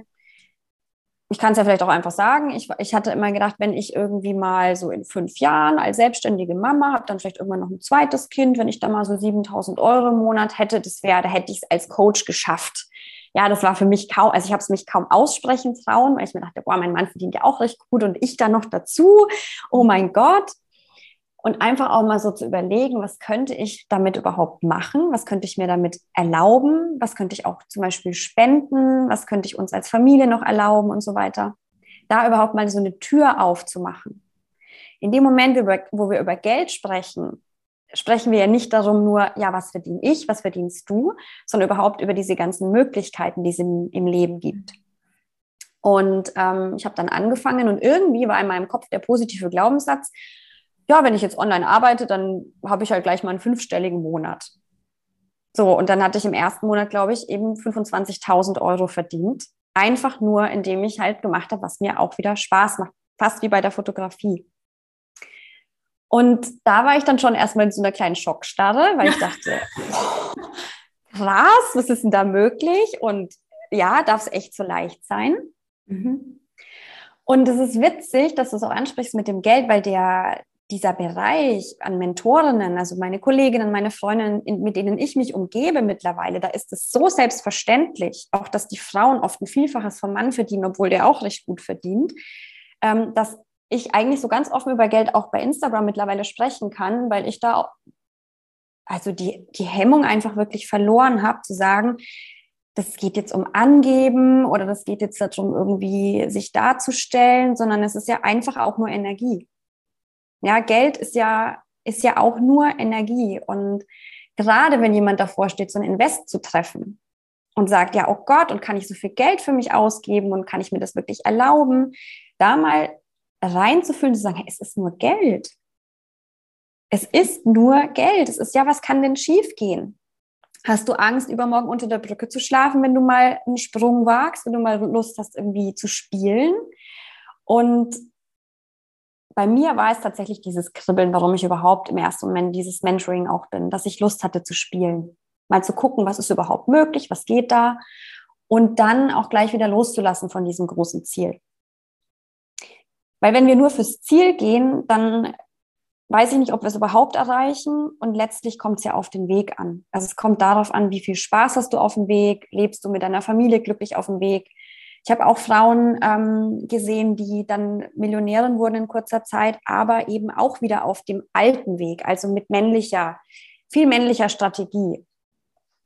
ich kann es ja vielleicht auch einfach sagen, ich, ich hatte immer gedacht, wenn ich irgendwie mal so in fünf Jahren als selbstständige Mama habe, dann vielleicht irgendwann noch ein zweites Kind, wenn ich da mal so 7000 Euro im Monat hätte, das wäre, da hätte ich es als Coach geschafft. ja, das war für mich kaum, also ich habe es mich kaum aussprechen trauen, weil ich mir dachte, boah, mein Mann verdient ja auch recht gut und ich dann noch dazu. Oh mein Gott. Und einfach auch mal so zu überlegen, was könnte ich damit überhaupt machen? Was könnte ich mir damit erlauben? Was könnte ich auch zum Beispiel spenden? Was könnte ich uns als Familie noch erlauben und so weiter? Da überhaupt mal so eine Tür aufzumachen. In dem Moment, wo wir über Geld sprechen, sprechen wir ja nicht darum nur, ja, was verdiene ich, was verdienst du, sondern überhaupt über diese ganzen Möglichkeiten, die es im, im Leben gibt. Und ähm, ich habe dann angefangen und irgendwie war in meinem Kopf der positive Glaubenssatz, ja, wenn ich jetzt online arbeite, dann habe ich halt gleich mal einen fünfstelligen Monat. So, und dann hatte ich im ersten Monat, glaube ich, eben 25.000 Euro verdient. Einfach nur, indem ich halt gemacht habe, was mir auch wieder Spaß macht. Fast wie bei der Fotografie. Und da war ich dann schon erstmal in so einer kleinen Schockstarre, weil ich dachte, krass, was ist denn da möglich? Und ja, darf es echt so leicht sein? Mhm. Und es ist witzig, dass du es auch ansprichst mit dem Geld, weil der, dieser Bereich an Mentorinnen, also meine Kolleginnen, meine Freundinnen, mit denen ich mich umgebe mittlerweile, da ist es so selbstverständlich, auch dass die Frauen oft ein Vielfaches vom Mann verdienen, obwohl der auch recht gut verdient, ähm, dass ich eigentlich so ganz offen über Geld auch bei Instagram mittlerweile sprechen kann, weil ich da also die, die Hemmung einfach wirklich verloren habe, zu sagen, das geht jetzt um Angeben oder das geht jetzt darum, irgendwie sich darzustellen, sondern es ist ja einfach auch nur Energie. Ja, Geld ist ja, ist ja auch nur Energie. Und gerade wenn jemand davor steht, so ein Invest zu treffen und sagt, ja, oh Gott, und kann ich so viel Geld für mich ausgeben und kann ich mir das wirklich erlauben, da mal reinzufühlen, zu sagen, es ist nur Geld. Es ist nur Geld. Es ist ja, was kann denn schiefgehen? Hast du Angst, übermorgen unter der Brücke zu schlafen, wenn du mal einen Sprung wagst, wenn du mal Lust hast, irgendwie zu spielen? Und bei mir war es tatsächlich dieses Kribbeln, warum ich überhaupt im ersten Moment dieses Mentoring auch bin, dass ich Lust hatte zu spielen. Mal zu gucken, was ist überhaupt möglich, was geht da? Und dann auch gleich wieder loszulassen von diesem großen Ziel. Weil wenn wir nur fürs Ziel gehen, dann weiß ich nicht, ob wir es überhaupt erreichen. Und letztlich kommt es ja auf den Weg an. Also es kommt darauf an, wie viel Spaß hast du auf dem Weg, lebst du mit deiner Familie glücklich auf dem Weg. Ich habe auch Frauen ähm, gesehen, die dann Millionärin wurden in kurzer Zeit, aber eben auch wieder auf dem alten Weg, also mit männlicher, viel männlicher Strategie.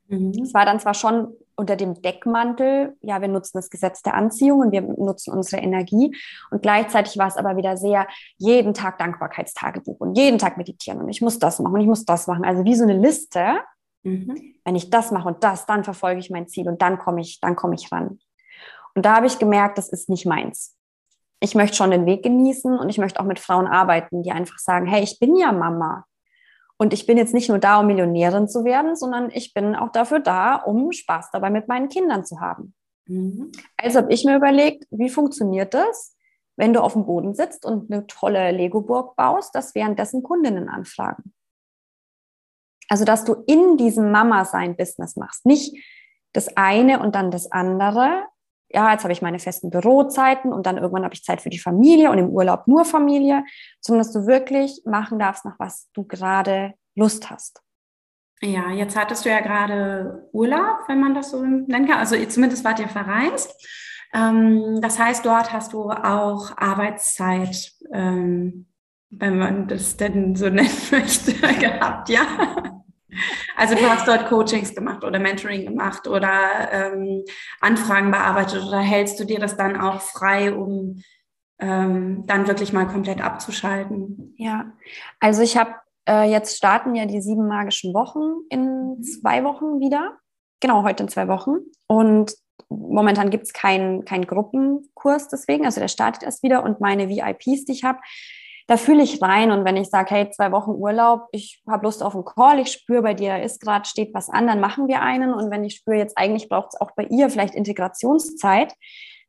Mhm. Es war dann zwar schon unter dem Deckmantel, ja, wir nutzen das Gesetz der Anziehung und wir nutzen unsere Energie. Und gleichzeitig war es aber wieder sehr, jeden Tag Dankbarkeitstagebuch und jeden Tag meditieren und ich muss das machen und ich muss das machen. Also wie so eine Liste. Mhm. Wenn ich das mache und das, dann verfolge ich mein Ziel und dann komme ich, dann komme ich ran. Und da habe ich gemerkt, das ist nicht meins. Ich möchte schon den Weg genießen und ich möchte auch mit Frauen arbeiten, die einfach sagen, hey, ich bin ja Mama. Und ich bin jetzt nicht nur da, um Millionärin zu werden, sondern ich bin auch dafür da, um Spaß dabei mit meinen Kindern zu haben. Mhm. Also habe ich mir überlegt, wie funktioniert das, wenn du auf dem Boden sitzt und eine tolle Lego-Burg baust, dass währenddessen Kundinnen anfragen. Also, dass du in diesem Mama-Sein-Business machst. Nicht das eine und dann das andere, ja, jetzt habe ich meine festen Bürozeiten und dann irgendwann habe ich Zeit für die Familie und im Urlaub nur Familie, sondern dass du wirklich machen darfst, nach was du gerade Lust hast. Ja, jetzt hattest du ja gerade Urlaub, wenn man das so nennen kann. Also zumindest wart ihr verreist. Ähm, das heißt, dort hast du auch Arbeitszeit, ähm, wenn man das denn so nennen möchte, gehabt, ja. Also du hast dort Coachings gemacht oder Mentoring gemacht oder ähm, Anfragen bearbeitet oder hältst du dir das dann auch frei, um ähm, dann wirklich mal komplett abzuschalten? Ja, also ich habe äh, jetzt starten ja die sieben magischen Wochen in mhm. zwei Wochen wieder. Genau, heute in zwei Wochen. Und momentan gibt es keinen kein Gruppenkurs deswegen, also der startet erst wieder und meine VIPs, die ich habe, da fühle ich rein. Und wenn ich sage, hey, zwei Wochen Urlaub, ich habe Lust auf einen Call, ich spüre, bei dir ist gerade, steht was an, dann machen wir einen. Und wenn ich spüre, jetzt eigentlich braucht es auch bei ihr vielleicht Integrationszeit,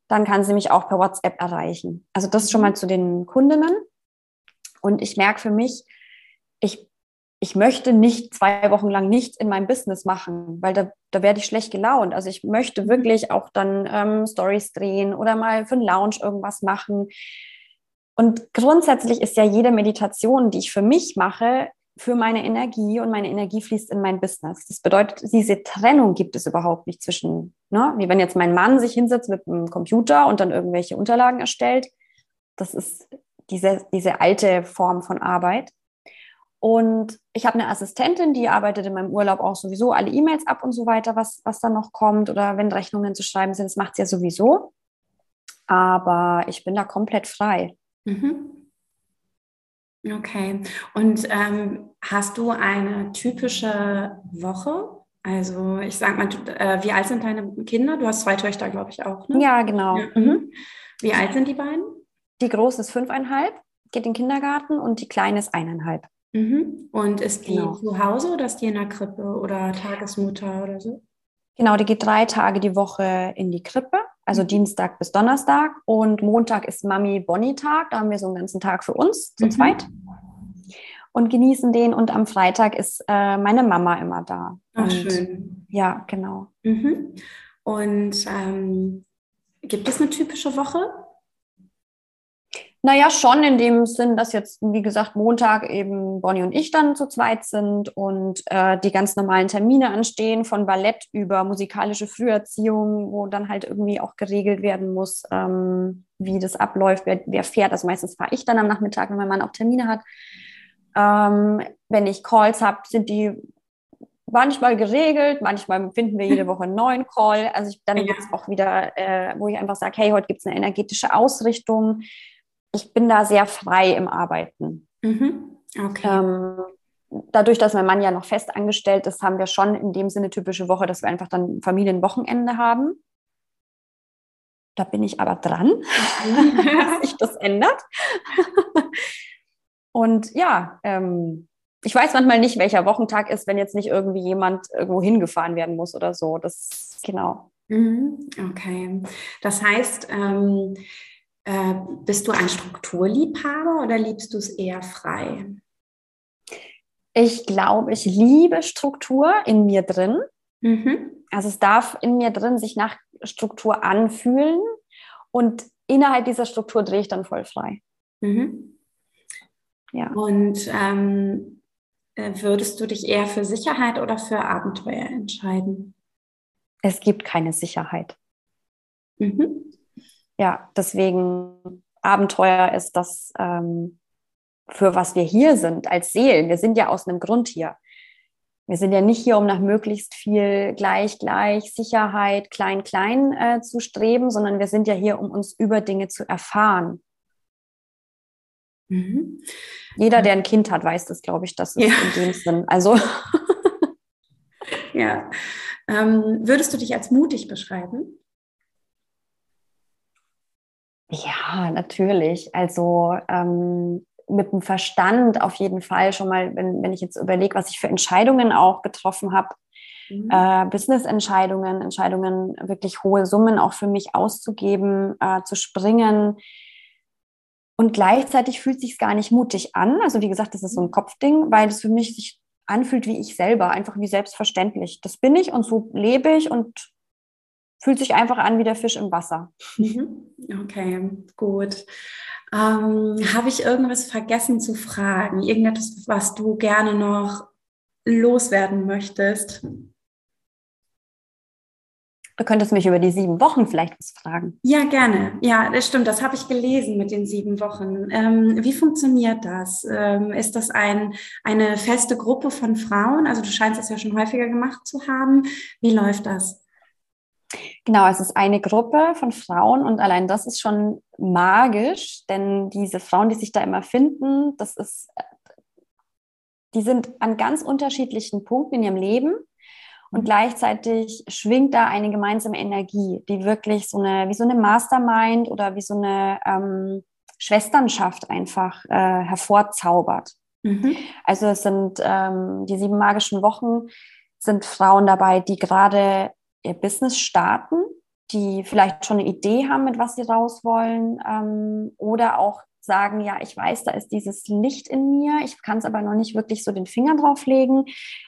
dann kann sie mich auch per WhatsApp erreichen. Also das schon mal zu den Kundinnen. Und ich merke für mich, ich, ich möchte nicht zwei Wochen lang nichts in meinem Business machen, weil da, da werde ich schlecht gelaunt. Also ich möchte wirklich auch dann ähm, Stories drehen oder mal für einen Lounge irgendwas machen. Und grundsätzlich ist ja jede Meditation, die ich für mich mache, für meine Energie und meine Energie fließt in mein Business. Das bedeutet, diese Trennung gibt es überhaupt nicht zwischen, ne? wie wenn jetzt mein Mann sich hinsetzt mit einem Computer und dann irgendwelche Unterlagen erstellt. Das ist diese, diese alte Form von Arbeit. Und ich habe eine Assistentin, die arbeitet in meinem Urlaub auch sowieso alle E-Mails ab und so weiter, was, was dann noch kommt oder wenn Rechnungen zu schreiben sind. Das macht sie ja sowieso. Aber ich bin da komplett frei. Mhm. Okay. Und ähm, hast du eine typische Woche? Also ich sag mal, äh, wie alt sind deine Kinder? Du hast zwei Töchter, glaube ich, auch. Ne? Ja, genau. Ja. Mhm. Wie alt sind die beiden? Die große ist fünfeinhalb, geht in den Kindergarten und die kleine ist eineinhalb. Mhm. Und ist die genau. zu Hause oder ist die in der Krippe oder Tagesmutter oder so? Genau, die geht drei Tage die Woche in die Krippe, also mhm. Dienstag bis Donnerstag. Und Montag ist Mami-Bonnie-Tag. Da haben wir so einen ganzen Tag für uns zu mhm. zweit und genießen den. Und am Freitag ist äh, meine Mama immer da. Ach, und, schön. Ja, genau. Mhm. Und ähm, gibt es eine typische Woche? Naja, schon in dem Sinn, dass jetzt, wie gesagt, Montag eben Bonnie und ich dann zu zweit sind und äh, die ganz normalen Termine anstehen, von Ballett über musikalische Früherziehung, wo dann halt irgendwie auch geregelt werden muss, ähm, wie das abläuft, wer, wer fährt. Also meistens fahre ich dann am Nachmittag, wenn mein Mann auch Termine hat. Ähm, wenn ich Calls habe, sind die manchmal geregelt, manchmal finden wir jede Woche einen neuen Call. Also ich, dann ja. gibt es auch wieder, äh, wo ich einfach sage, hey, heute gibt es eine energetische Ausrichtung ich bin da sehr frei im Arbeiten. Mhm. Okay. Ähm, dadurch, dass mein Mann ja noch fest angestellt ist, haben wir schon in dem Sinne typische Woche, dass wir einfach dann Familienwochenende haben. Da bin ich aber dran, dass sich das ändert. Und ja, ähm, ich weiß manchmal nicht, welcher Wochentag ist, wenn jetzt nicht irgendwie jemand irgendwo hingefahren werden muss oder so. Das genau. Mhm. Okay. Das heißt, ähm, äh, bist du ein Strukturliebhaber oder liebst du es eher frei? Ich glaube, ich liebe Struktur in mir drin. Mhm. Also es darf in mir drin sich nach Struktur anfühlen und innerhalb dieser Struktur drehe ich dann voll frei. Mhm. Ja. Und ähm, äh, würdest du dich eher für Sicherheit oder für Abenteuer entscheiden? Es gibt keine Sicherheit. Mhm ja, deswegen Abenteuer ist das, ähm, für was wir hier sind als Seelen. Wir sind ja aus einem Grund hier. Wir sind ja nicht hier, um nach möglichst viel gleich, gleich, Sicherheit, klein, klein äh, zu streben, sondern wir sind ja hier, um uns über Dinge zu erfahren. Mhm. Jeder, der ein Kind hat, weiß das, glaube ich, das ist ja. in dem Sinn. Also. ja. Ähm, würdest du dich als mutig beschreiben? Ja, natürlich. Also ähm, mit dem Verstand auf jeden Fall schon mal, wenn, wenn ich jetzt überlege, was ich für Entscheidungen auch getroffen habe, mhm. äh, Business-Entscheidungen, Entscheidungen, wirklich hohe Summen auch für mich auszugeben, äh, zu springen. Und gleichzeitig fühlt sich gar nicht mutig an. Also wie gesagt, das ist so ein Kopfding, weil es für mich sich anfühlt wie ich selber, einfach wie selbstverständlich. Das bin ich und so lebe ich und fühlt sich einfach an wie der Fisch im Wasser. Mhm. Okay, gut. Ähm, Habe ich irgendwas vergessen zu fragen? Irgendetwas, was du gerne noch loswerden möchtest? Du könntest mich über die sieben Wochen vielleicht was fragen. Ja, gerne. Ja, das stimmt. Das habe ich gelesen mit den sieben Wochen. Ähm, wie funktioniert das? Ähm, ist das ein, eine feste Gruppe von Frauen? Also du scheinst es ja schon häufiger gemacht zu haben. Wie läuft das? Genau, es ist eine Gruppe von Frauen und allein das ist schon magisch, denn diese Frauen, die sich da immer finden, das ist, die sind an ganz unterschiedlichen Punkten in ihrem Leben und gleichzeitig schwingt da eine gemeinsame Energie, die wirklich so eine, wie so eine Mastermind oder wie so eine ähm, Schwesternschaft einfach äh, hervorzaubert. Mhm. Also es sind ähm, die sieben magischen Wochen, sind Frauen dabei, die gerade ihr Business starten, die vielleicht schon eine Idee haben, mit was sie raus wollen ähm, oder auch sagen, ja, ich weiß, da ist dieses Licht in mir, ich kann es aber noch nicht wirklich so den Finger drauf legen.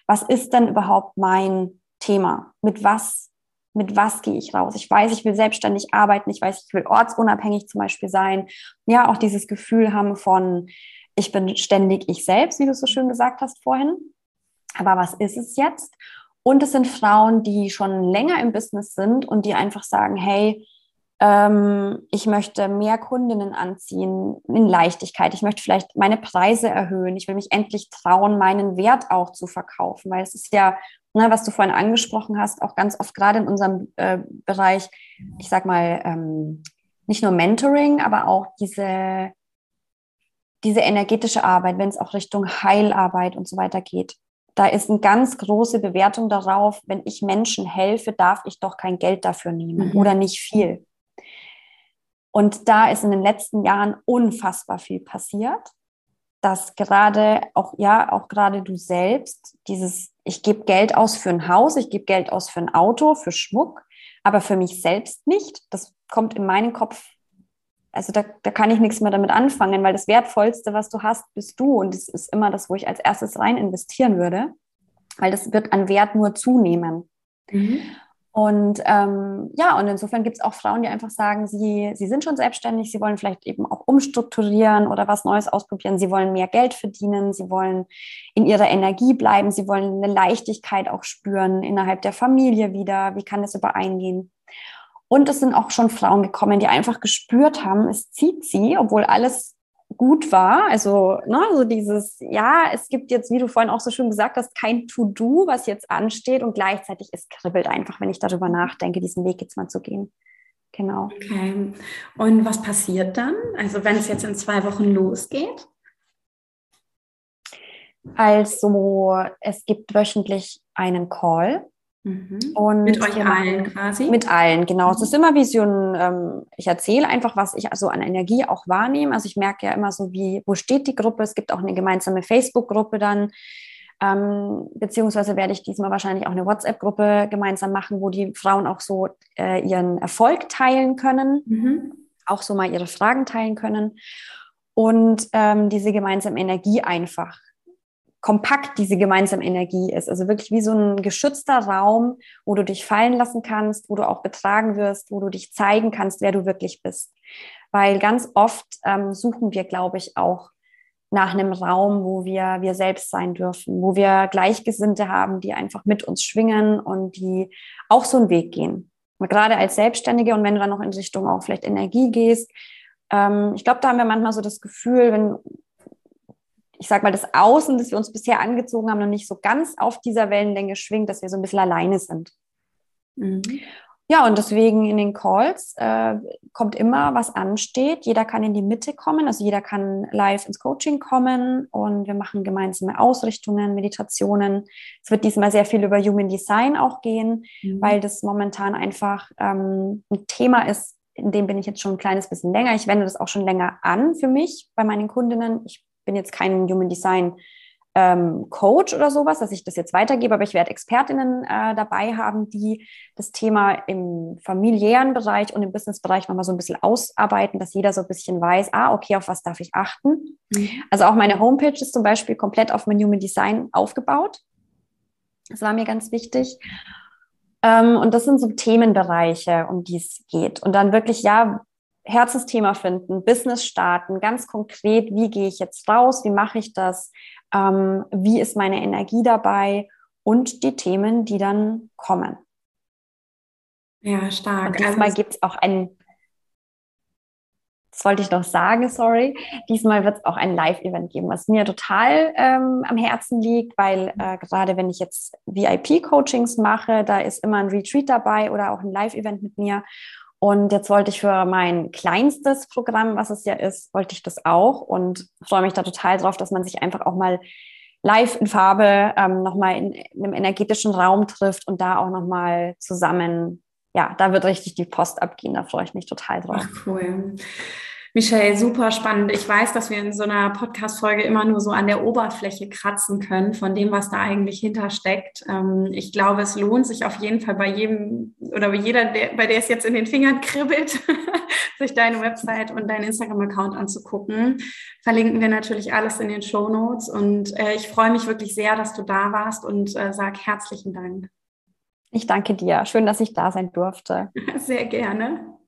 Was ist denn überhaupt mein Thema? Mit was, mit was gehe ich raus? Ich weiß, ich will selbstständig arbeiten, ich weiß, ich will ortsunabhängig zum Beispiel sein. Ja, auch dieses Gefühl haben von, ich bin ständig ich selbst, wie du so schön gesagt hast vorhin. Aber was ist es jetzt? Und es sind Frauen, die schon länger im Business sind und die einfach sagen, hey, ähm, ich möchte mehr Kundinnen anziehen in Leichtigkeit. Ich möchte vielleicht meine Preise erhöhen. Ich will mich endlich trauen, meinen Wert auch zu verkaufen, weil es ist ja, ne, was du vorhin angesprochen hast, auch ganz oft gerade in unserem äh, Bereich, ich sag mal, ähm, nicht nur Mentoring, aber auch diese, diese energetische Arbeit, wenn es auch Richtung Heilarbeit und so weiter geht. Da ist eine ganz große Bewertung darauf, wenn ich Menschen helfe, darf ich doch kein Geld dafür nehmen mhm. oder nicht viel. Und da ist in den letzten Jahren unfassbar viel passiert, dass gerade auch, ja, auch gerade du selbst dieses, ich gebe Geld aus für ein Haus, ich gebe Geld aus für ein Auto, für Schmuck, aber für mich selbst nicht. Das kommt in meinen Kopf, also da, da kann ich nichts mehr damit anfangen, weil das Wertvollste, was du hast, bist du. Und das ist immer das, wo ich als erstes rein investieren würde, weil das wird an Wert nur zunehmen. Mhm. Und ähm, ja, und insofern gibt es auch Frauen, die einfach sagen, sie, sie sind schon selbstständig, sie wollen vielleicht eben auch umstrukturieren oder was Neues ausprobieren, sie wollen mehr Geld verdienen, sie wollen in ihrer Energie bleiben, sie wollen eine Leichtigkeit auch spüren innerhalb der Familie wieder, wie kann das übereingehen. Und es sind auch schon Frauen gekommen, die einfach gespürt haben, es zieht sie, obwohl alles gut war. Also, ne, so dieses, ja, es gibt jetzt, wie du vorhin auch so schön gesagt hast, kein To-Do, was jetzt ansteht und gleichzeitig es kribbelt einfach, wenn ich darüber nachdenke, diesen Weg jetzt mal zu gehen. Genau. Okay. Und was passiert dann? Also, wenn es jetzt in zwei Wochen losgeht? Also, es gibt wöchentlich einen Call. Und mit euch allen quasi? Mit allen, genau. Mhm. Es ist immer wie so ein, ähm, ich erzähle einfach, was ich also an Energie auch wahrnehme. Also ich merke ja immer so, wie, wo steht die Gruppe? Es gibt auch eine gemeinsame Facebook-Gruppe dann. Ähm, beziehungsweise werde ich diesmal wahrscheinlich auch eine WhatsApp-Gruppe gemeinsam machen, wo die Frauen auch so äh, ihren Erfolg teilen können, mhm. auch so mal ihre Fragen teilen können und ähm, diese gemeinsame Energie einfach kompakt diese gemeinsame Energie ist. Also wirklich wie so ein geschützter Raum, wo du dich fallen lassen kannst, wo du auch betragen wirst, wo du dich zeigen kannst, wer du wirklich bist. Weil ganz oft ähm, suchen wir, glaube ich, auch nach einem Raum, wo wir wir selbst sein dürfen, wo wir Gleichgesinnte haben, die einfach mit uns schwingen und die auch so einen Weg gehen. gerade als Selbstständige und wenn du dann noch in Richtung auch vielleicht Energie gehst, ähm, ich glaube, da haben wir manchmal so das Gefühl, wenn ich sag mal, das Außen, das wir uns bisher angezogen haben, noch nicht so ganz auf dieser Wellenlänge schwingt, dass wir so ein bisschen alleine sind. Mhm. Ja, und deswegen in den Calls äh, kommt immer, was ansteht. Jeder kann in die Mitte kommen, also jeder kann live ins Coaching kommen und wir machen gemeinsame Ausrichtungen, Meditationen. Es wird diesmal sehr viel über Human Design auch gehen, mhm. weil das momentan einfach ähm, ein Thema ist, in dem bin ich jetzt schon ein kleines bisschen länger. Ich wende das auch schon länger an für mich bei meinen Kundinnen. Ich bin jetzt kein Human Design ähm, Coach oder sowas, dass ich das jetzt weitergebe, aber ich werde Expertinnen äh, dabei haben, die das Thema im familiären Bereich und im Businessbereich nochmal so ein bisschen ausarbeiten, dass jeder so ein bisschen weiß, ah, okay, auf was darf ich achten. Mhm. Also auch meine Homepage ist zum Beispiel komplett auf mein Human Design aufgebaut. Das war mir ganz wichtig. Ähm, und das sind so Themenbereiche, um die es geht. Und dann wirklich, ja, Herzensthema finden, Business starten, ganz konkret, wie gehe ich jetzt raus, wie mache ich das, ähm, wie ist meine Energie dabei und die Themen, die dann kommen. Ja, stark. Und diesmal also, gibt es auch ein, das wollte ich noch sagen, sorry, diesmal wird es auch ein Live-Event geben, was mir total ähm, am Herzen liegt, weil äh, gerade wenn ich jetzt VIP-Coachings mache, da ist immer ein Retreat dabei oder auch ein Live-Event mit mir. Und jetzt wollte ich für mein kleinstes Programm, was es ja ist, wollte ich das auch und freue mich da total drauf, dass man sich einfach auch mal live in Farbe ähm, nochmal in, in einem energetischen Raum trifft und da auch nochmal zusammen, ja, da wird richtig die Post abgehen, da freue ich mich total drauf. Ach, cool. Michelle, super spannend. Ich weiß, dass wir in so einer Podcast-Folge immer nur so an der Oberfläche kratzen können von dem, was da eigentlich hintersteckt. Ähm, ich glaube, es lohnt sich auf jeden Fall bei jedem oder bei jeder, der, bei der es jetzt in den Fingern kribbelt, sich deine Website und deinen Instagram-Account anzugucken. Verlinken wir natürlich alles in den Show Notes. Und äh, ich freue mich wirklich sehr, dass du da warst und äh, sag herzlichen Dank. Ich danke dir. Schön, dass ich da sein durfte. Sehr gerne.